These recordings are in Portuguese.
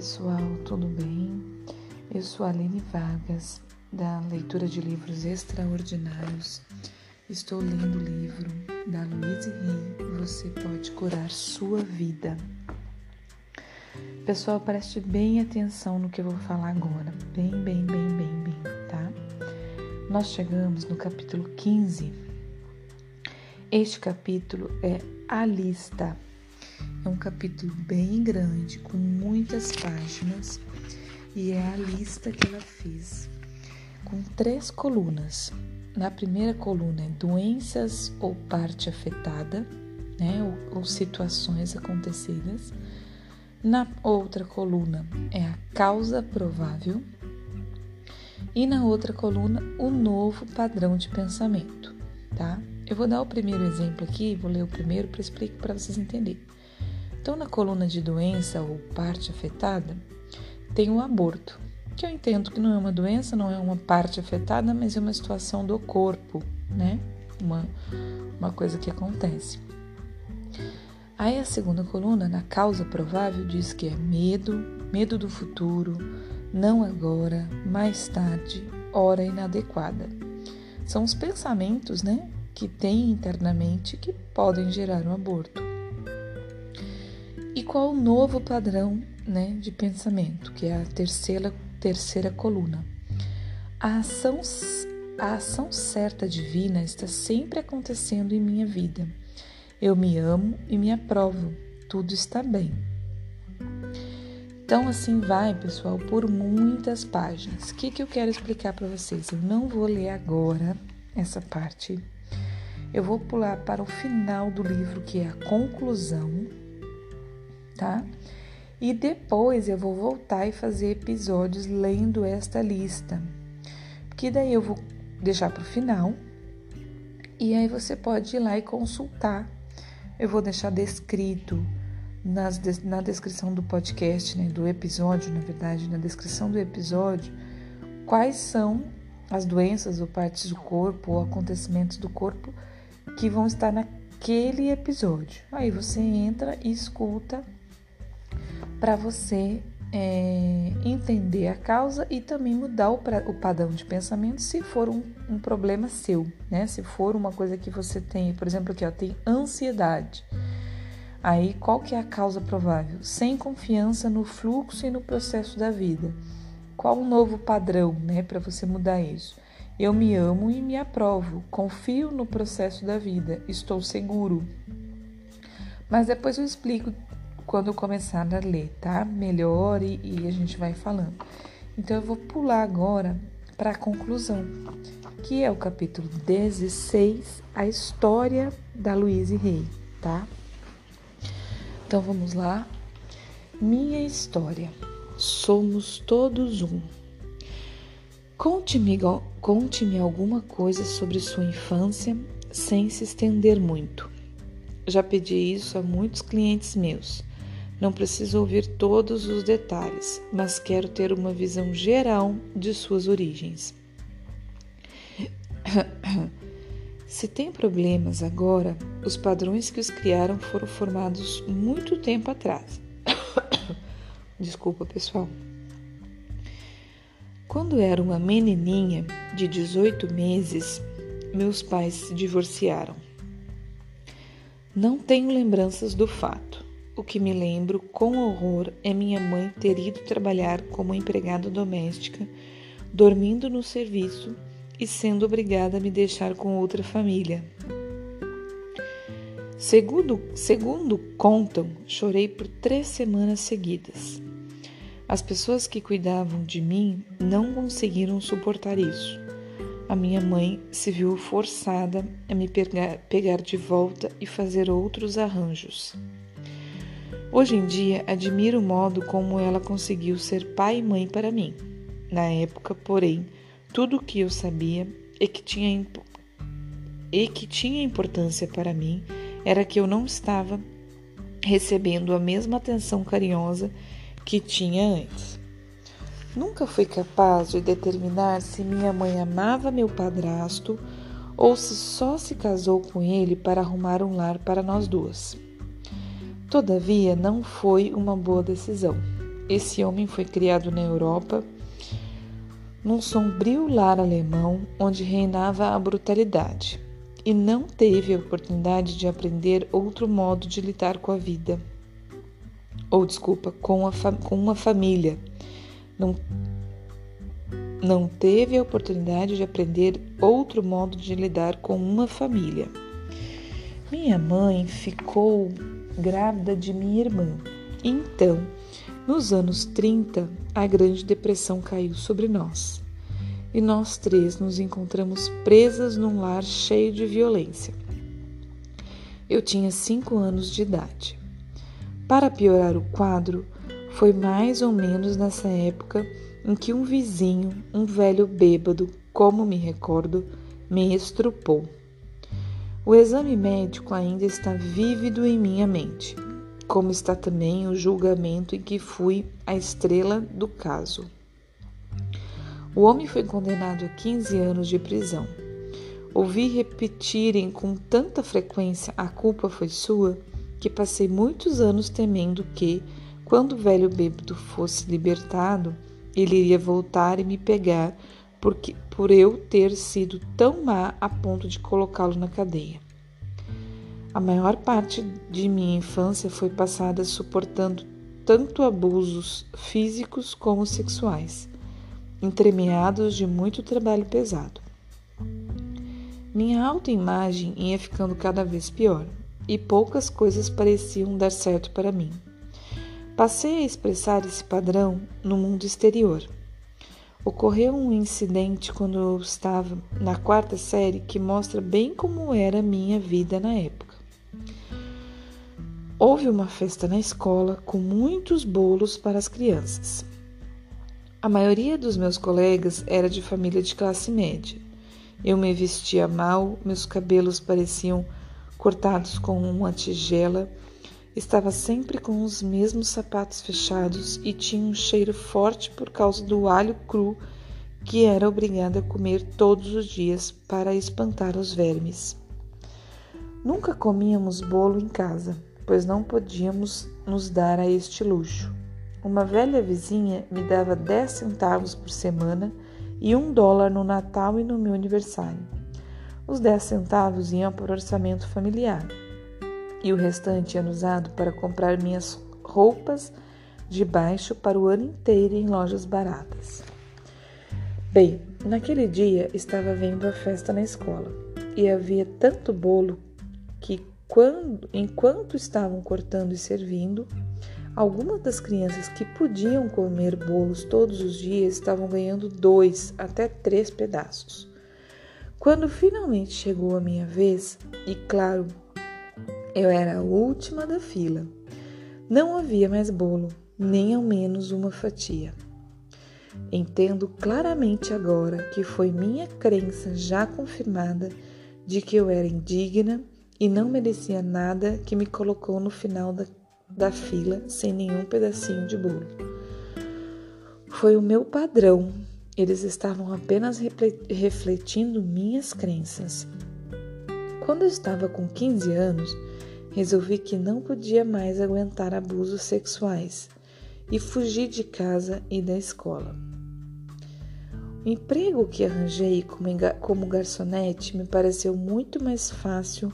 pessoal, tudo bem? Eu sou a Aline Vargas, da Leitura de Livros Extraordinários. Estou lendo o livro da Louise Hay, Você Pode Curar Sua Vida. Pessoal, preste bem atenção no que eu vou falar agora. Bem, bem, bem, bem, bem, tá? Nós chegamos no capítulo 15. Este capítulo é a lista um capítulo bem grande, com muitas páginas, e é a lista que ela fez com três colunas. Na primeira coluna doenças ou parte afetada, né, ou, ou situações acontecidas. Na outra coluna é a causa provável. E na outra coluna, o novo padrão de pensamento, tá? Eu vou dar o primeiro exemplo aqui, vou ler o primeiro para explicar para vocês entenderem. Então, na coluna de doença ou parte afetada, tem o aborto, que eu entendo que não é uma doença, não é uma parte afetada, mas é uma situação do corpo, né? Uma, uma coisa que acontece. Aí a segunda coluna, na causa provável, diz que é medo, medo do futuro, não agora, mais tarde, hora inadequada. São os pensamentos, né, que tem internamente que podem gerar um aborto qual o novo padrão né, de pensamento, que é a terceira, terceira coluna. A ação, a ação certa divina está sempre acontecendo em minha vida. Eu me amo e me aprovo, tudo está bem. Então, assim vai, pessoal, por muitas páginas. O que, que eu quero explicar para vocês? Eu não vou ler agora essa parte. Eu vou pular para o final do livro, que é a conclusão, tá? E depois eu vou voltar e fazer episódios lendo esta lista, porque daí eu vou deixar para o final e aí você pode ir lá e consultar. Eu vou deixar descrito nas, na descrição do podcast, né, do episódio, na verdade, na descrição do episódio, quais são as doenças ou partes do corpo ou acontecimentos do corpo que vão estar naquele episódio. Aí você entra e escuta para você é, entender a causa e também mudar o, o padrão de pensamento se for um, um, problema seu, né? Se for uma coisa que você tem, por exemplo, aqui ó, tem ansiedade. Aí qual que é a causa provável? Sem confiança no fluxo e no processo da vida. Qual o novo padrão, né, para você mudar isso? Eu me amo e me aprovo, confio no processo da vida, estou seguro. Mas depois eu explico quando começar a ler, tá? Melhor e, a gente vai falando. Então eu vou pular agora para a conclusão, que é o capítulo 16, a história da Louise Rey, tá? Então vamos lá. Minha história. Somos todos um. Conte-me conte alguma coisa sobre sua infância sem se estender muito. Já pedi isso a muitos clientes meus. Não preciso ouvir todos os detalhes, mas quero ter uma visão geral de suas origens. Se tem problemas agora, os padrões que os criaram foram formados muito tempo atrás. Desculpa, pessoal. Quando era uma menininha de 18 meses, meus pais se divorciaram. Não tenho lembranças do fato. O que me lembro com horror é minha mãe ter ido trabalhar como empregada doméstica, dormindo no serviço e sendo obrigada a me deixar com outra família. Segundo, segundo contam, chorei por três semanas seguidas. As pessoas que cuidavam de mim não conseguiram suportar isso. A minha mãe se viu forçada a me pegar, pegar de volta e fazer outros arranjos. Hoje em dia, admiro o modo como ela conseguiu ser pai e mãe para mim. Na época, porém, tudo o que eu sabia e que tinha, e que tinha importância para mim era que eu não estava recebendo a mesma atenção carinhosa que tinha antes. Nunca fui capaz de determinar se minha mãe amava meu padrasto ou se só se casou com ele para arrumar um lar para nós duas. Todavia, não foi uma boa decisão. esse homem foi criado na Europa, num sombrio lar alemão onde reinava a brutalidade, e não teve a oportunidade de aprender outro modo de lidar com a vida. Ou, desculpa, com, a com uma família. Não, não teve a oportunidade de aprender outro modo de lidar com uma família. Minha mãe ficou grávida de minha irmã. Então, nos anos 30, a Grande Depressão caiu sobre nós. E nós três nos encontramos presas num lar cheio de violência. Eu tinha cinco anos de idade. Para piorar o quadro, foi mais ou menos nessa época em que um vizinho, um velho bêbado, como me recordo, me estrupou. O exame médico ainda está vívido em minha mente, como está também o julgamento em que fui a estrela do caso. O homem foi condenado a 15 anos de prisão. Ouvi repetirem com tanta frequência a culpa foi sua que passei muitos anos temendo que, quando o velho bêbado fosse libertado, ele iria voltar e me pegar porque, por eu ter sido tão má a ponto de colocá-lo na cadeia. A maior parte de minha infância foi passada suportando tanto abusos físicos como sexuais, entremeados de muito trabalho pesado. Minha autoimagem ia ficando cada vez pior e poucas coisas pareciam dar certo para mim. Passei a expressar esse padrão no mundo exterior Ocorreu um incidente quando eu estava na quarta série que mostra bem como era a minha vida na época. Houve uma festa na escola com muitos bolos para as crianças. A maioria dos meus colegas era de família de classe média. Eu me vestia mal, meus cabelos pareciam cortados com uma tigela Estava sempre com os mesmos sapatos fechados e tinha um cheiro forte por causa do alho cru que era obrigada a comer todos os dias para espantar os vermes. Nunca comíamos bolo em casa, pois não podíamos nos dar a este luxo. Uma velha vizinha me dava 10 centavos por semana e um dólar no Natal e no meu aniversário. Os 10 centavos iam para o orçamento familiar e o restante era usado para comprar minhas roupas de baixo para o ano inteiro em lojas baratas. Bem, naquele dia estava vendo a festa na escola e havia tanto bolo que quando, enquanto estavam cortando e servindo, algumas das crianças que podiam comer bolos todos os dias estavam ganhando dois até três pedaços. Quando finalmente chegou a minha vez, e claro, eu era a última da fila. Não havia mais bolo, nem ao menos uma fatia. Entendo claramente agora que foi minha crença já confirmada de que eu era indigna e não merecia nada que me colocou no final da, da fila sem nenhum pedacinho de bolo. Foi o meu padrão, eles estavam apenas refletindo minhas crenças. Quando eu estava com 15 anos, resolvi que não podia mais aguentar abusos sexuais e fugi de casa e da escola. O emprego que arranjei como garçonete me pareceu muito mais fácil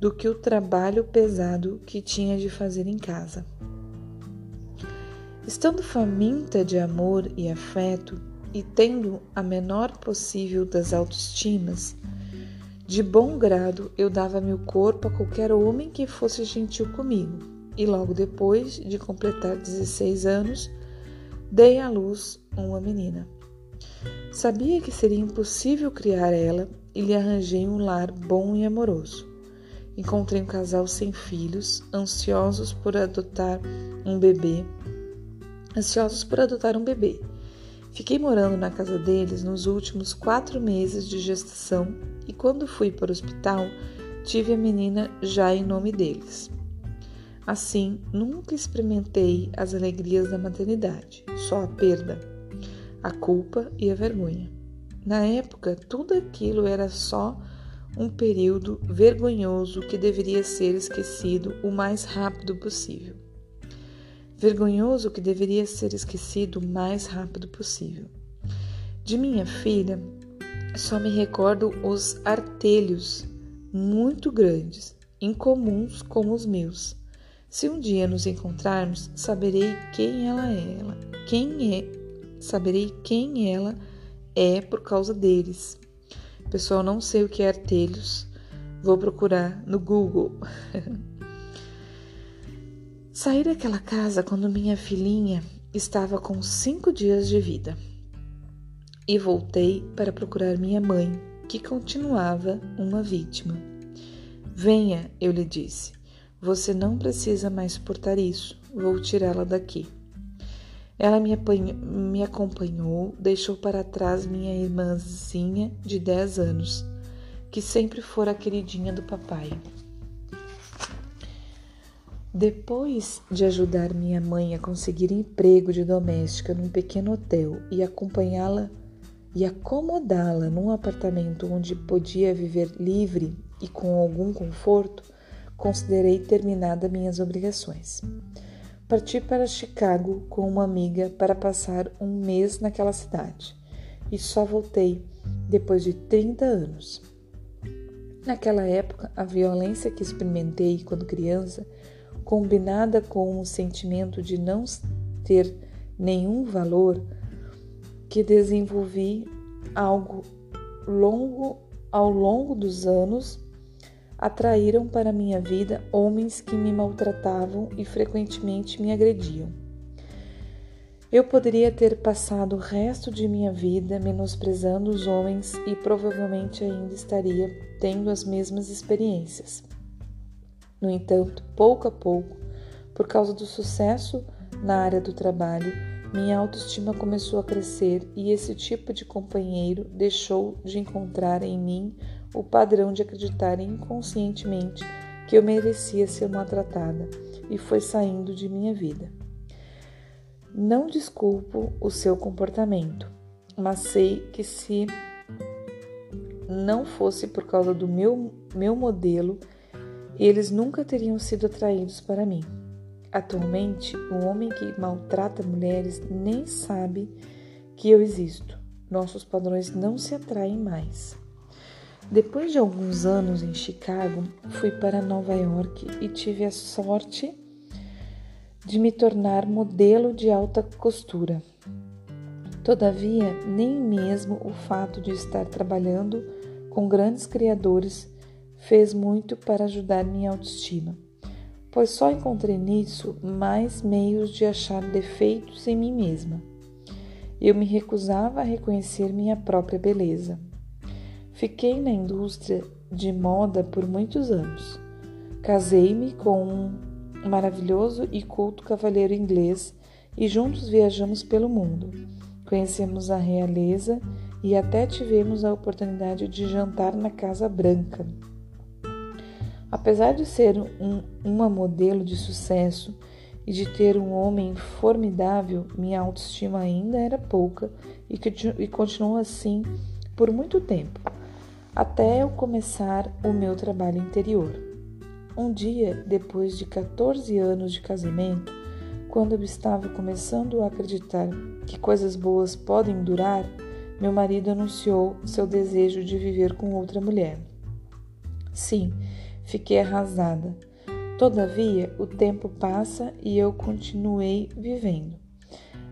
do que o trabalho pesado que tinha de fazer em casa. Estando faminta de amor e afeto e tendo a menor possível das autoestimas, de bom grado eu dava meu corpo a qualquer homem que fosse gentil comigo, e logo depois de completar 16 anos, dei à luz uma menina. Sabia que seria impossível criar ela e lhe arranjei um lar bom e amoroso. Encontrei um casal sem filhos, ansiosos por adotar um bebê, ansiosos por adotar um bebê. Fiquei morando na casa deles nos últimos quatro meses de gestação e quando fui para o hospital, tive a menina já em nome deles. Assim, nunca experimentei as alegrias da maternidade, só a perda, a culpa e a vergonha. Na época, tudo aquilo era só um período vergonhoso que deveria ser esquecido o mais rápido possível. Vergonhoso que deveria ser esquecido o mais rápido possível. De minha filha, só me recordo os artelhos muito grandes, incomuns como os meus. Se um dia nos encontrarmos, saberei quem ela é, ela, quem é, saberei quem ela é por causa deles. Pessoal, não sei o que é artelhos. Vou procurar no Google. Saí daquela casa quando minha filhinha estava com cinco dias de vida e voltei para procurar minha mãe, que continuava uma vítima. Venha, eu lhe disse. Você não precisa mais suportar isso. Vou tirá-la daqui. Ela me, me acompanhou, deixou para trás minha irmãzinha de 10 anos, que sempre fora a queridinha do papai. Depois de ajudar minha mãe a conseguir emprego de doméstica num pequeno hotel e acompanhá-la e acomodá-la num apartamento onde podia viver livre e com algum conforto, considerei terminada minhas obrigações. Parti para Chicago com uma amiga para passar um mês naquela cidade e só voltei depois de 30 anos. Naquela época, a violência que experimentei quando criança, combinada com o sentimento de não ter nenhum valor, que desenvolvi algo longo ao longo dos anos atraíram para minha vida homens que me maltratavam e frequentemente me agrediam. Eu poderia ter passado o resto de minha vida menosprezando os homens e provavelmente ainda estaria tendo as mesmas experiências. No entanto, pouco a pouco, por causa do sucesso na área do trabalho, minha autoestima começou a crescer e esse tipo de companheiro deixou de encontrar em mim o padrão de acreditar inconscientemente que eu merecia ser maltratada e foi saindo de minha vida. Não desculpo o seu comportamento, mas sei que se não fosse por causa do meu, meu modelo, eles nunca teriam sido atraídos para mim. Atualmente, o homem que maltrata mulheres nem sabe que eu existo. Nossos padrões não se atraem mais. Depois de alguns anos em Chicago, fui para Nova York e tive a sorte de me tornar modelo de alta costura. Todavia, nem mesmo o fato de estar trabalhando com grandes criadores fez muito para ajudar minha autoestima pois só encontrei nisso mais meios de achar defeitos em mim mesma. Eu me recusava a reconhecer minha própria beleza. Fiquei na indústria de moda por muitos anos. Casei-me com um maravilhoso e culto cavalheiro inglês e juntos viajamos pelo mundo. Conhecemos a realeza e até tivemos a oportunidade de jantar na Casa Branca. Apesar de ser um, uma modelo de sucesso e de ter um homem formidável, minha autoestima ainda era pouca e, e continuou assim por muito tempo, até eu começar o meu trabalho interior. Um dia, depois de 14 anos de casamento, quando eu estava começando a acreditar que coisas boas podem durar, meu marido anunciou seu desejo de viver com outra mulher. Sim, Fiquei arrasada. Todavia, o tempo passa e eu continuei vivendo.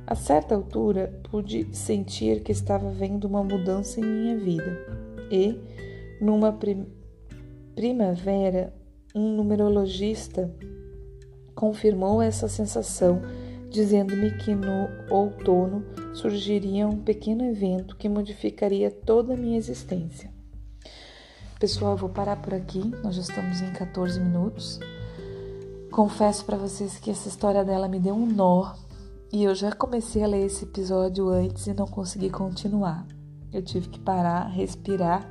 A certa altura, pude sentir que estava vendo uma mudança em minha vida. E, numa prim primavera, um numerologista confirmou essa sensação, dizendo-me que no outono surgiria um pequeno evento que modificaria toda a minha existência. Pessoal, eu vou parar por aqui, nós já estamos em 14 minutos. Confesso para vocês que essa história dela me deu um nó e eu já comecei a ler esse episódio antes e não consegui continuar. Eu tive que parar, respirar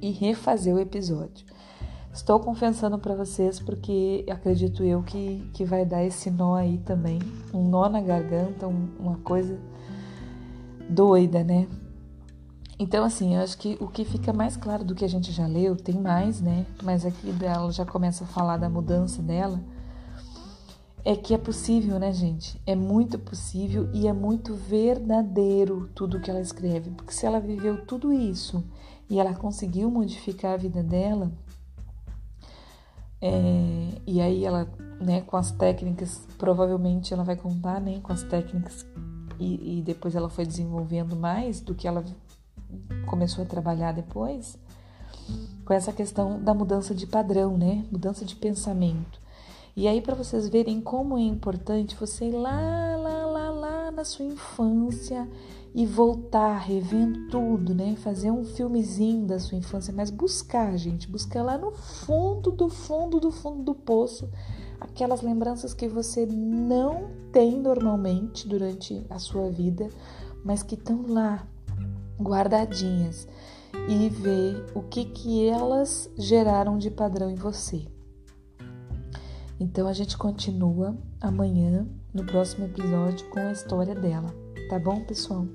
e refazer o episódio. Estou confessando para vocês porque acredito eu que, que vai dar esse nó aí também, um nó na garganta, um, uma coisa doida, né? Então, assim, eu acho que o que fica mais claro do que a gente já leu, tem mais, né? Mas aqui ela já começa a falar da mudança dela. é que é possível, né, gente? É muito possível e é muito verdadeiro tudo que ela escreve, porque se ela viveu tudo isso e ela conseguiu modificar a vida dela, é, e aí ela, né, com as técnicas, provavelmente ela vai contar, né, com as técnicas e, e depois ela foi desenvolvendo mais do que ela começou a trabalhar depois, com essa questão da mudança de padrão, né, mudança de pensamento. E aí, para vocês verem como é importante você ir lá, lá, lá, lá na sua infância e voltar, revendo tudo, né? Fazer um filmezinho da sua infância, mas buscar, gente, buscar lá no fundo do fundo do fundo do poço aquelas lembranças que você não tem normalmente durante a sua vida, mas que estão lá guardadinhas e ver o que que elas geraram de padrão em você. Então a gente continua amanhã no próximo episódio com a história dela, tá bom, pessoal?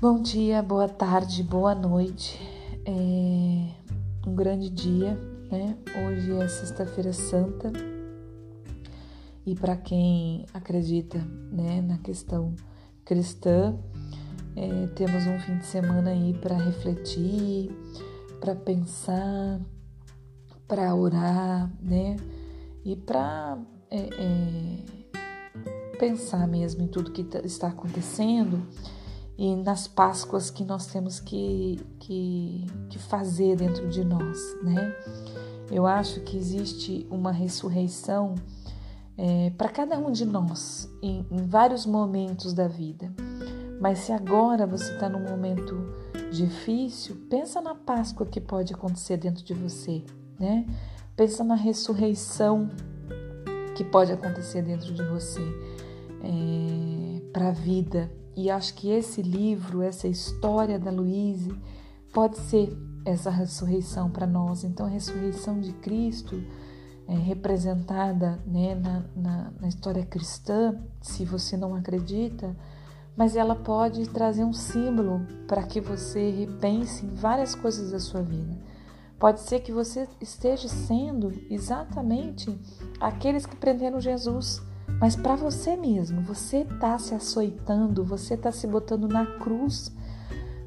Bom dia, boa tarde, boa noite. É um grande dia, né? Hoje é Sexta-feira Santa. E para quem acredita, né, na questão cristã, é, temos um fim de semana aí para refletir, para pensar, para orar, né? e para é, é, pensar mesmo em tudo que tá, está acontecendo e nas Páscoas que nós temos que, que, que fazer dentro de nós, né? Eu acho que existe uma ressurreição é, para cada um de nós em, em, vários momentos da vida. Mas se agora você está num momento difícil, pensa na Páscoa que pode acontecer dentro de você, né? Pensa na ressurreição que pode acontecer dentro de você é, para a vida. E acho que esse livro, essa história da Luíse, pode ser essa ressurreição para nós. Então, a ressurreição de Cristo, é, representada né, na, na, na história cristã, se você não acredita, mas ela pode trazer um símbolo para que você repense em várias coisas da sua vida. Pode ser que você esteja sendo exatamente aqueles que prenderam Jesus, mas para você mesmo, você está se açoitando, você está se botando na cruz,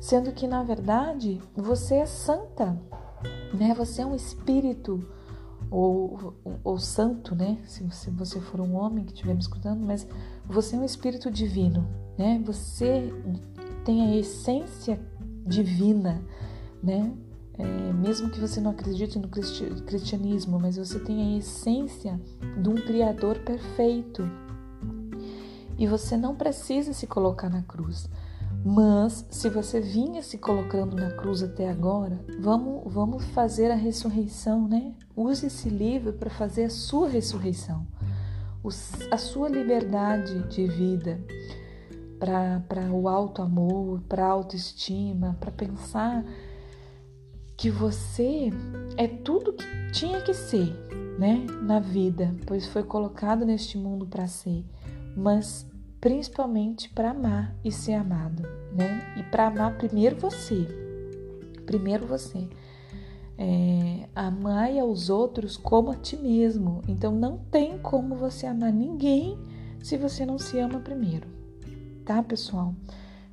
sendo que na verdade você é santa, né? Você é um espírito ou, ou, santo, né? Se você, você for um homem que estiver me escutando, mas você é um espírito divino, né? Você tem a essência divina, né? é, mesmo que você não acredite no cristianismo, mas você tem a essência de um Criador perfeito. E você não precisa se colocar na cruz. Mas se você vinha se colocando na cruz até agora, vamos, vamos fazer a ressurreição, né? Use esse livro para fazer a sua ressurreição, a sua liberdade de vida, para o alto amor, para a autoestima, para pensar que você é tudo que tinha que ser, né, na vida, pois foi colocado neste mundo para ser, mas principalmente para amar e ser amado, né? E para amar primeiro você, primeiro você. É, amar aos outros como a ti mesmo. Então não tem como você amar ninguém se você não se ama primeiro, tá, pessoal?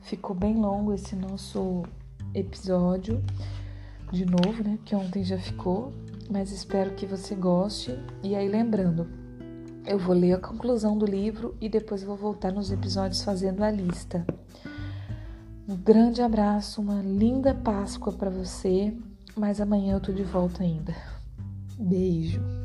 Ficou bem longo esse nosso episódio de novo, né? Que ontem já ficou, mas espero que você goste. E aí, lembrando, eu vou ler a conclusão do livro e depois vou voltar nos episódios fazendo a lista. Um grande abraço, uma linda Páscoa para você, mas amanhã eu tô de volta ainda. Beijo.